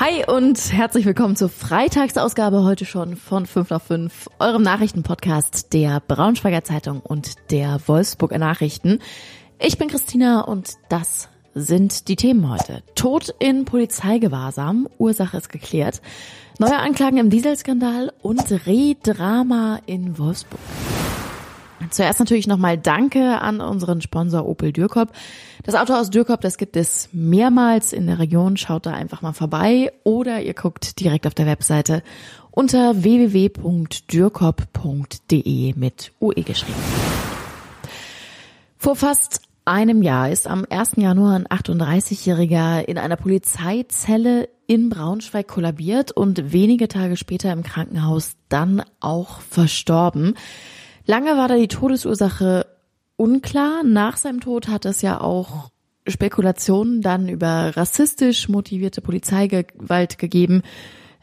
Hi und herzlich willkommen zur Freitagsausgabe heute schon von 5 nach 5, eurem Nachrichtenpodcast der Braunschweiger Zeitung und der Wolfsburger Nachrichten. Ich bin Christina und das sind die Themen heute. Tod in Polizeigewahrsam, Ursache ist geklärt, neue Anklagen im Dieselskandal und Rehdrama in Wolfsburg. Zuerst natürlich nochmal Danke an unseren Sponsor Opel Dürkop. Das Auto aus Dürkop, das gibt es mehrmals in der Region. Schaut da einfach mal vorbei oder ihr guckt direkt auf der Webseite unter www.dürkop.de mit UE geschrieben. Vor fast einem Jahr ist am 1. Januar ein 38-Jähriger in einer Polizeizelle in Braunschweig kollabiert und wenige Tage später im Krankenhaus dann auch verstorben. Lange war da die Todesursache unklar. Nach seinem Tod hat es ja auch Spekulationen dann über rassistisch motivierte Polizeigewalt gegeben.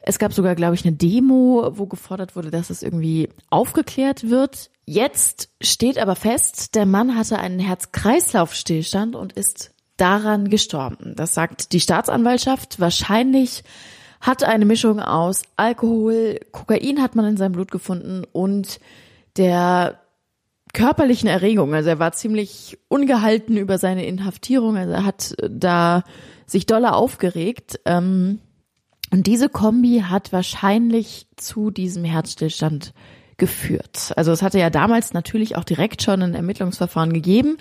Es gab sogar, glaube ich, eine Demo, wo gefordert wurde, dass es irgendwie aufgeklärt wird. Jetzt steht aber fest, der Mann hatte einen Herz-Kreislauf-Stillstand und ist daran gestorben. Das sagt die Staatsanwaltschaft. Wahrscheinlich hat eine Mischung aus Alkohol, Kokain hat man in seinem Blut gefunden und der körperlichen Erregung. Also er war ziemlich ungehalten über seine Inhaftierung. Also er hat da sich doller aufgeregt. Ähm, und diese Kombi hat wahrscheinlich zu diesem Herzstillstand geführt. Also es hatte ja damals natürlich auch direkt schon ein Ermittlungsverfahren gegeben.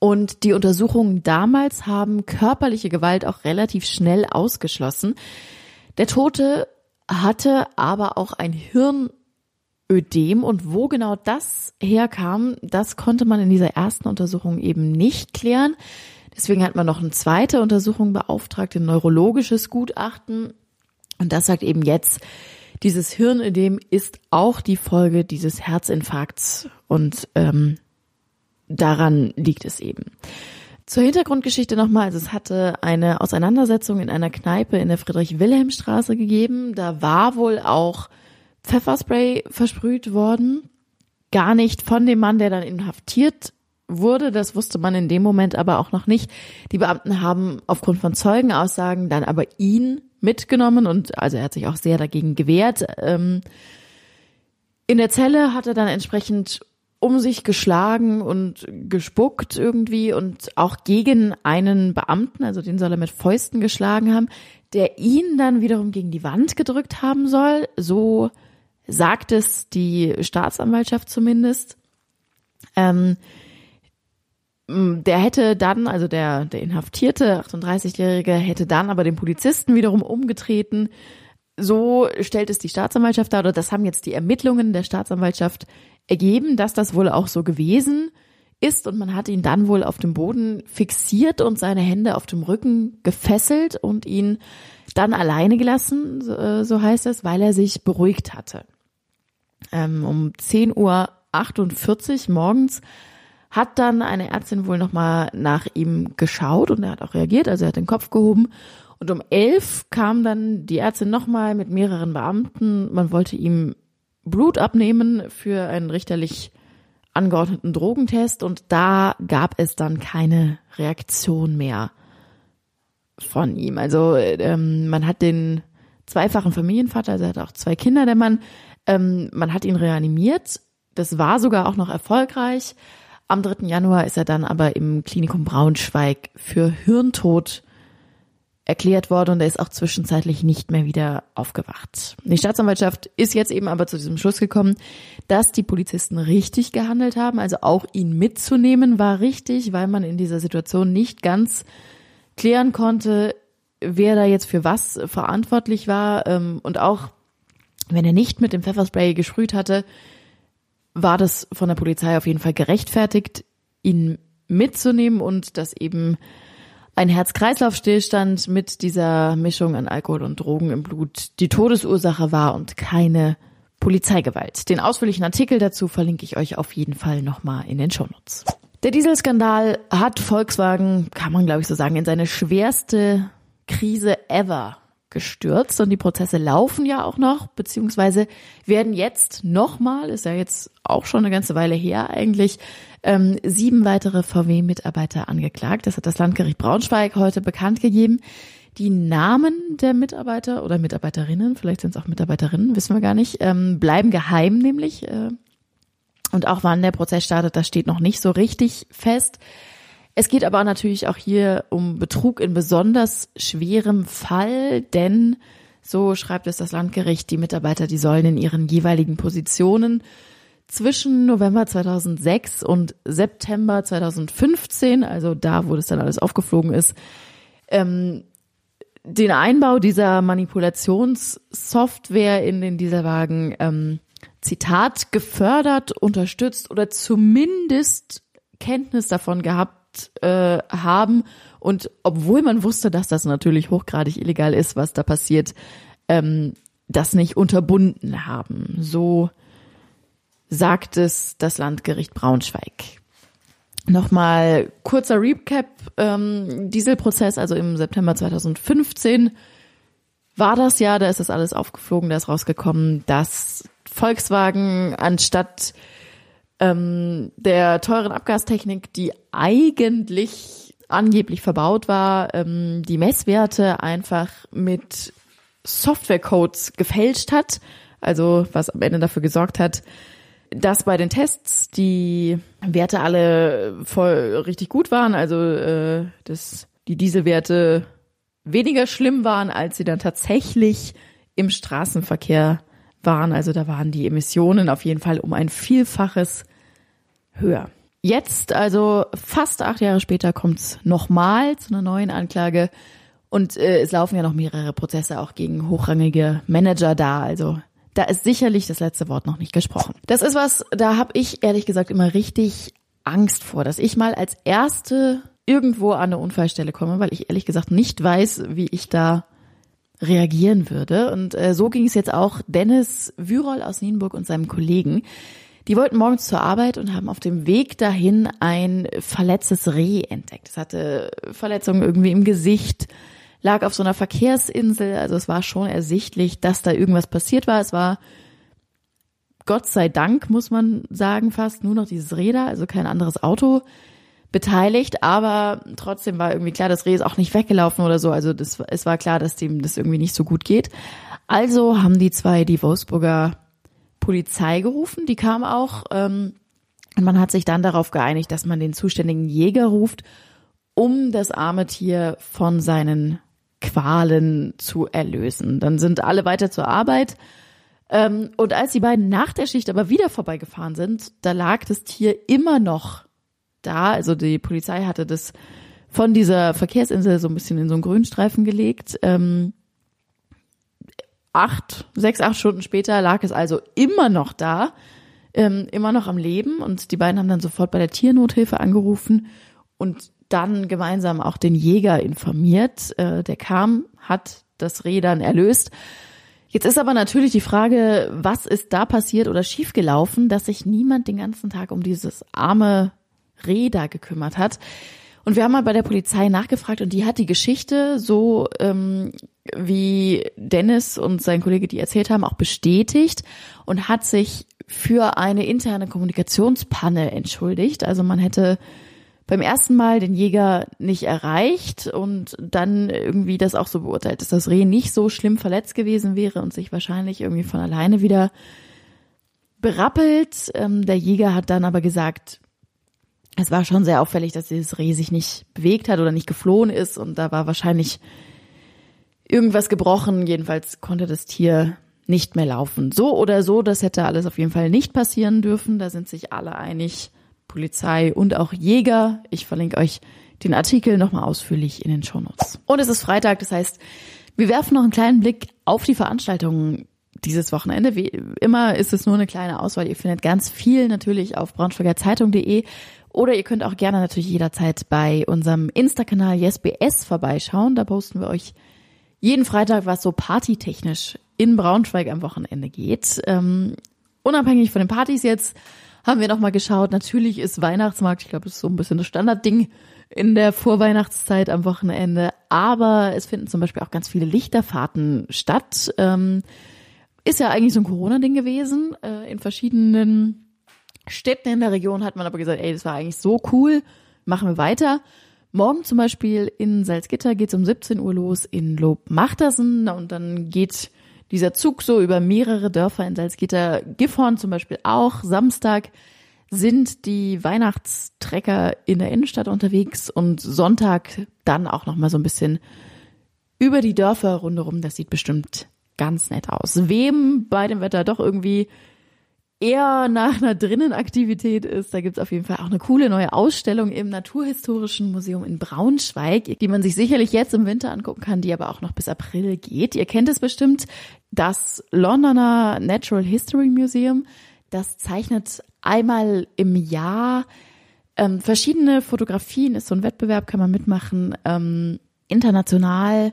Und die Untersuchungen damals haben körperliche Gewalt auch relativ schnell ausgeschlossen. Der Tote hatte aber auch ein Hirn Ödem und wo genau das herkam, das konnte man in dieser ersten Untersuchung eben nicht klären. Deswegen hat man noch eine zweite Untersuchung beauftragt, ein neurologisches Gutachten. Und das sagt eben jetzt, dieses Hirnödem ist auch die Folge dieses Herzinfarkts und ähm, daran liegt es eben. Zur Hintergrundgeschichte nochmal, also es hatte eine Auseinandersetzung in einer Kneipe in der Friedrich-Wilhelm-Straße gegeben. Da war wohl auch Pfefferspray versprüht worden. Gar nicht von dem Mann, der dann inhaftiert wurde. Das wusste man in dem Moment aber auch noch nicht. Die Beamten haben aufgrund von Zeugenaussagen dann aber ihn mitgenommen und also er hat sich auch sehr dagegen gewehrt. Ähm, in der Zelle hat er dann entsprechend um sich geschlagen und gespuckt irgendwie und auch gegen einen Beamten, also den soll er mit Fäusten geschlagen haben, der ihn dann wiederum gegen die Wand gedrückt haben soll. So sagt es die Staatsanwaltschaft zumindest. Ähm, der hätte dann, also der, der inhaftierte 38-Jährige hätte dann aber den Polizisten wiederum umgetreten. So stellt es die Staatsanwaltschaft dar, oder das haben jetzt die Ermittlungen der Staatsanwaltschaft ergeben, dass das wohl auch so gewesen ist und man hat ihn dann wohl auf dem Boden fixiert und seine Hände auf dem Rücken gefesselt und ihn dann alleine gelassen, so, äh, heißt es, weil er sich beruhigt hatte ähm, um 10.48 Uhr morgens hat dann eine Ärztin wohl nochmal nach ihm geschaut und er hat auch reagiert, also er hat den Kopf gehoben. Und um elf kam dann die Ärztin nochmal mit mehreren Beamten. Man wollte ihm Blut abnehmen für einen richterlich angeordneten Drogentest und da gab es dann keine Reaktion mehr von ihm. Also ähm, man hat den zweifachen Familienvater, also er hat auch zwei Kinder, der Mann, ähm, man hat ihn reanimiert. Das war sogar auch noch erfolgreich. Am 3. Januar ist er dann aber im Klinikum Braunschweig für Hirntod erklärt worden und er ist auch zwischenzeitlich nicht mehr wieder aufgewacht. Die Staatsanwaltschaft ist jetzt eben aber zu diesem Schluss gekommen, dass die Polizisten richtig gehandelt haben. Also auch ihn mitzunehmen war richtig, weil man in dieser Situation nicht ganz klären konnte, wer da jetzt für was verantwortlich war ähm, und auch wenn er nicht mit dem Pfefferspray gesprüht hatte, war das von der Polizei auf jeden Fall gerechtfertigt, ihn mitzunehmen und dass eben ein Herz-Kreislauf-Stillstand mit dieser Mischung an Alkohol und Drogen im Blut die Todesursache war und keine Polizeigewalt. Den ausführlichen Artikel dazu verlinke ich euch auf jeden Fall nochmal in den Shownotes. Der Dieselskandal hat Volkswagen, kann man glaube ich so sagen, in seine schwerste Krise ever gestürzt und die Prozesse laufen ja auch noch, beziehungsweise werden jetzt nochmal, ist ja jetzt auch schon eine ganze Weile her eigentlich, ähm, sieben weitere VW-Mitarbeiter angeklagt. Das hat das Landgericht Braunschweig heute bekannt gegeben. Die Namen der Mitarbeiter oder Mitarbeiterinnen, vielleicht sind es auch Mitarbeiterinnen, wissen wir gar nicht, ähm, bleiben geheim nämlich. Äh, und auch wann der Prozess startet, das steht noch nicht so richtig fest. Es geht aber natürlich auch hier um Betrug in besonders schwerem Fall, denn so schreibt es das Landgericht, die Mitarbeiter, die sollen in ihren jeweiligen Positionen zwischen November 2006 und September 2015, also da, wo das dann alles aufgeflogen ist, ähm, den Einbau dieser Manipulationssoftware in den Dieselwagen, ähm, Zitat, gefördert, unterstützt oder zumindest Kenntnis davon gehabt äh, haben. Und obwohl man wusste, dass das natürlich hochgradig illegal ist, was da passiert, ähm, das nicht unterbunden haben. So sagt es das Landgericht Braunschweig. Nochmal kurzer Recap. Ähm, Dieselprozess, also im September 2015 war das ja, da ist das alles aufgeflogen, da ist rausgekommen, dass Volkswagen anstatt ähm, der teuren Abgastechnik, die eigentlich angeblich verbaut war, ähm, die Messwerte einfach mit Softwarecodes gefälscht hat. Also was am Ende dafür gesorgt hat, dass bei den Tests die Werte alle voll richtig gut waren, also äh, dass die Dieselwerte weniger schlimm waren, als sie dann tatsächlich im Straßenverkehr waren. Also da waren die Emissionen auf jeden Fall um ein Vielfaches höher. Jetzt, also fast acht Jahre später, kommt es nochmal zu einer neuen Anklage. Und äh, es laufen ja noch mehrere Prozesse auch gegen hochrangige Manager da. Also da ist sicherlich das letzte Wort noch nicht gesprochen. Das ist was, da habe ich ehrlich gesagt immer richtig Angst vor, dass ich mal als Erste irgendwo an eine Unfallstelle komme, weil ich ehrlich gesagt nicht weiß, wie ich da reagieren würde. Und äh, so ging es jetzt auch Dennis Wyrol aus Nienburg und seinem Kollegen. Die wollten morgens zur Arbeit und haben auf dem Weg dahin ein verletztes Reh entdeckt. Es hatte Verletzungen irgendwie im Gesicht, lag auf so einer Verkehrsinsel. Also es war schon ersichtlich, dass da irgendwas passiert war. Es war Gott sei Dank, muss man sagen, fast nur noch dieses Räder, also kein anderes Auto beteiligt, aber trotzdem war irgendwie klar, das Reh ist auch nicht weggelaufen oder so. Also das, es war klar, dass dem das irgendwie nicht so gut geht. Also haben die zwei die Wolfsburger Polizei gerufen, die kam auch. Ähm, und man hat sich dann darauf geeinigt, dass man den zuständigen Jäger ruft, um das arme Tier von seinen Qualen zu erlösen. Dann sind alle weiter zur Arbeit. Ähm, und als die beiden nach der Schicht aber wieder vorbeigefahren sind, da lag das Tier immer noch da. Also die Polizei hatte das von dieser Verkehrsinsel so ein bisschen in so einen Grünstreifen gelegt. Ähm, acht, sechs, acht Stunden später lag es also immer noch da, ähm, immer noch am Leben. Und die beiden haben dann sofort bei der Tiernothilfe angerufen und dann gemeinsam auch den Jäger informiert. Äh, der kam, hat das Reh dann erlöst. Jetzt ist aber natürlich die Frage, was ist da passiert oder schiefgelaufen, dass sich niemand den ganzen Tag um dieses arme Reh da gekümmert hat. Und wir haben mal bei der Polizei nachgefragt und die hat die Geschichte so ähm, wie Dennis und sein Kollege die erzählt haben auch bestätigt und hat sich für eine interne Kommunikationspanne entschuldigt. Also man hätte beim ersten Mal den Jäger nicht erreicht und dann irgendwie das auch so beurteilt, dass das Reh nicht so schlimm verletzt gewesen wäre und sich wahrscheinlich irgendwie von alleine wieder berappelt. Ähm, der Jäger hat dann aber gesagt, es war schon sehr auffällig, dass dieses Reh sich nicht bewegt hat oder nicht geflohen ist und da war wahrscheinlich irgendwas gebrochen. Jedenfalls konnte das Tier nicht mehr laufen. So oder so, das hätte alles auf jeden Fall nicht passieren dürfen. Da sind sich alle einig. Polizei und auch Jäger. Ich verlinke euch den Artikel nochmal ausführlich in den Shownotes. Und es ist Freitag, das heißt, wir werfen noch einen kleinen Blick auf die Veranstaltungen dieses Wochenende. Wie immer ist es nur eine kleine Auswahl. Ihr findet ganz viel natürlich auf braunschweigerzeitung.de oder ihr könnt auch gerne natürlich jederzeit bei unserem Insta-Kanal YesBS vorbeischauen. Da posten wir euch jeden Freitag, was so partytechnisch in Braunschweig am Wochenende geht. Ähm, unabhängig von den Partys jetzt haben wir nochmal geschaut. Natürlich ist Weihnachtsmarkt, ich glaube, das ist so ein bisschen das Standardding in der Vorweihnachtszeit am Wochenende. Aber es finden zum Beispiel auch ganz viele Lichterfahrten statt. Ähm, ist ja eigentlich so ein Corona-Ding gewesen. Äh, in verschiedenen Städten in der Region hat man aber gesagt, ey, das war eigentlich so cool, machen wir weiter. Morgen zum Beispiel in Salzgitter geht's um 17 Uhr los in Lobmachtersen und dann geht dieser Zug so über mehrere Dörfer in Salzgitter. Gifhorn zum Beispiel auch. Samstag sind die Weihnachtstrecker in der Innenstadt unterwegs und Sonntag dann auch noch mal so ein bisschen über die Dörfer rundherum. Das sieht bestimmt ganz nett aus. Wem bei dem Wetter doch irgendwie eher nach einer Drinnenaktivität ist, da gibt's auf jeden Fall auch eine coole neue Ausstellung im Naturhistorischen Museum in Braunschweig, die man sich sicherlich jetzt im Winter angucken kann, die aber auch noch bis April geht. Ihr kennt es bestimmt, das Londoner Natural History Museum, das zeichnet einmal im Jahr ähm, verschiedene Fotografien, ist so ein Wettbewerb, kann man mitmachen, ähm, international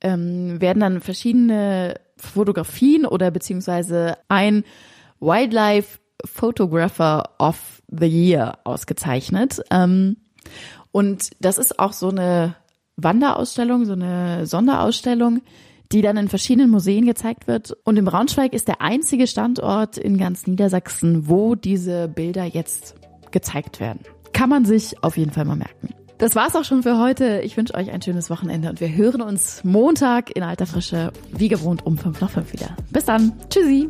ähm, werden dann verschiedene Fotografien oder beziehungsweise ein Wildlife Photographer of the Year ausgezeichnet. Ähm, und das ist auch so eine Wanderausstellung, so eine Sonderausstellung, die dann in verschiedenen Museen gezeigt wird. Und im Braunschweig ist der einzige Standort in ganz Niedersachsen, wo diese Bilder jetzt gezeigt werden. Kann man sich auf jeden Fall mal merken. Das war's auch schon für heute. Ich wünsche euch ein schönes Wochenende und wir hören uns Montag in alter Frische, wie gewohnt, um 5 nach 5 wieder. Bis dann. Tschüssi.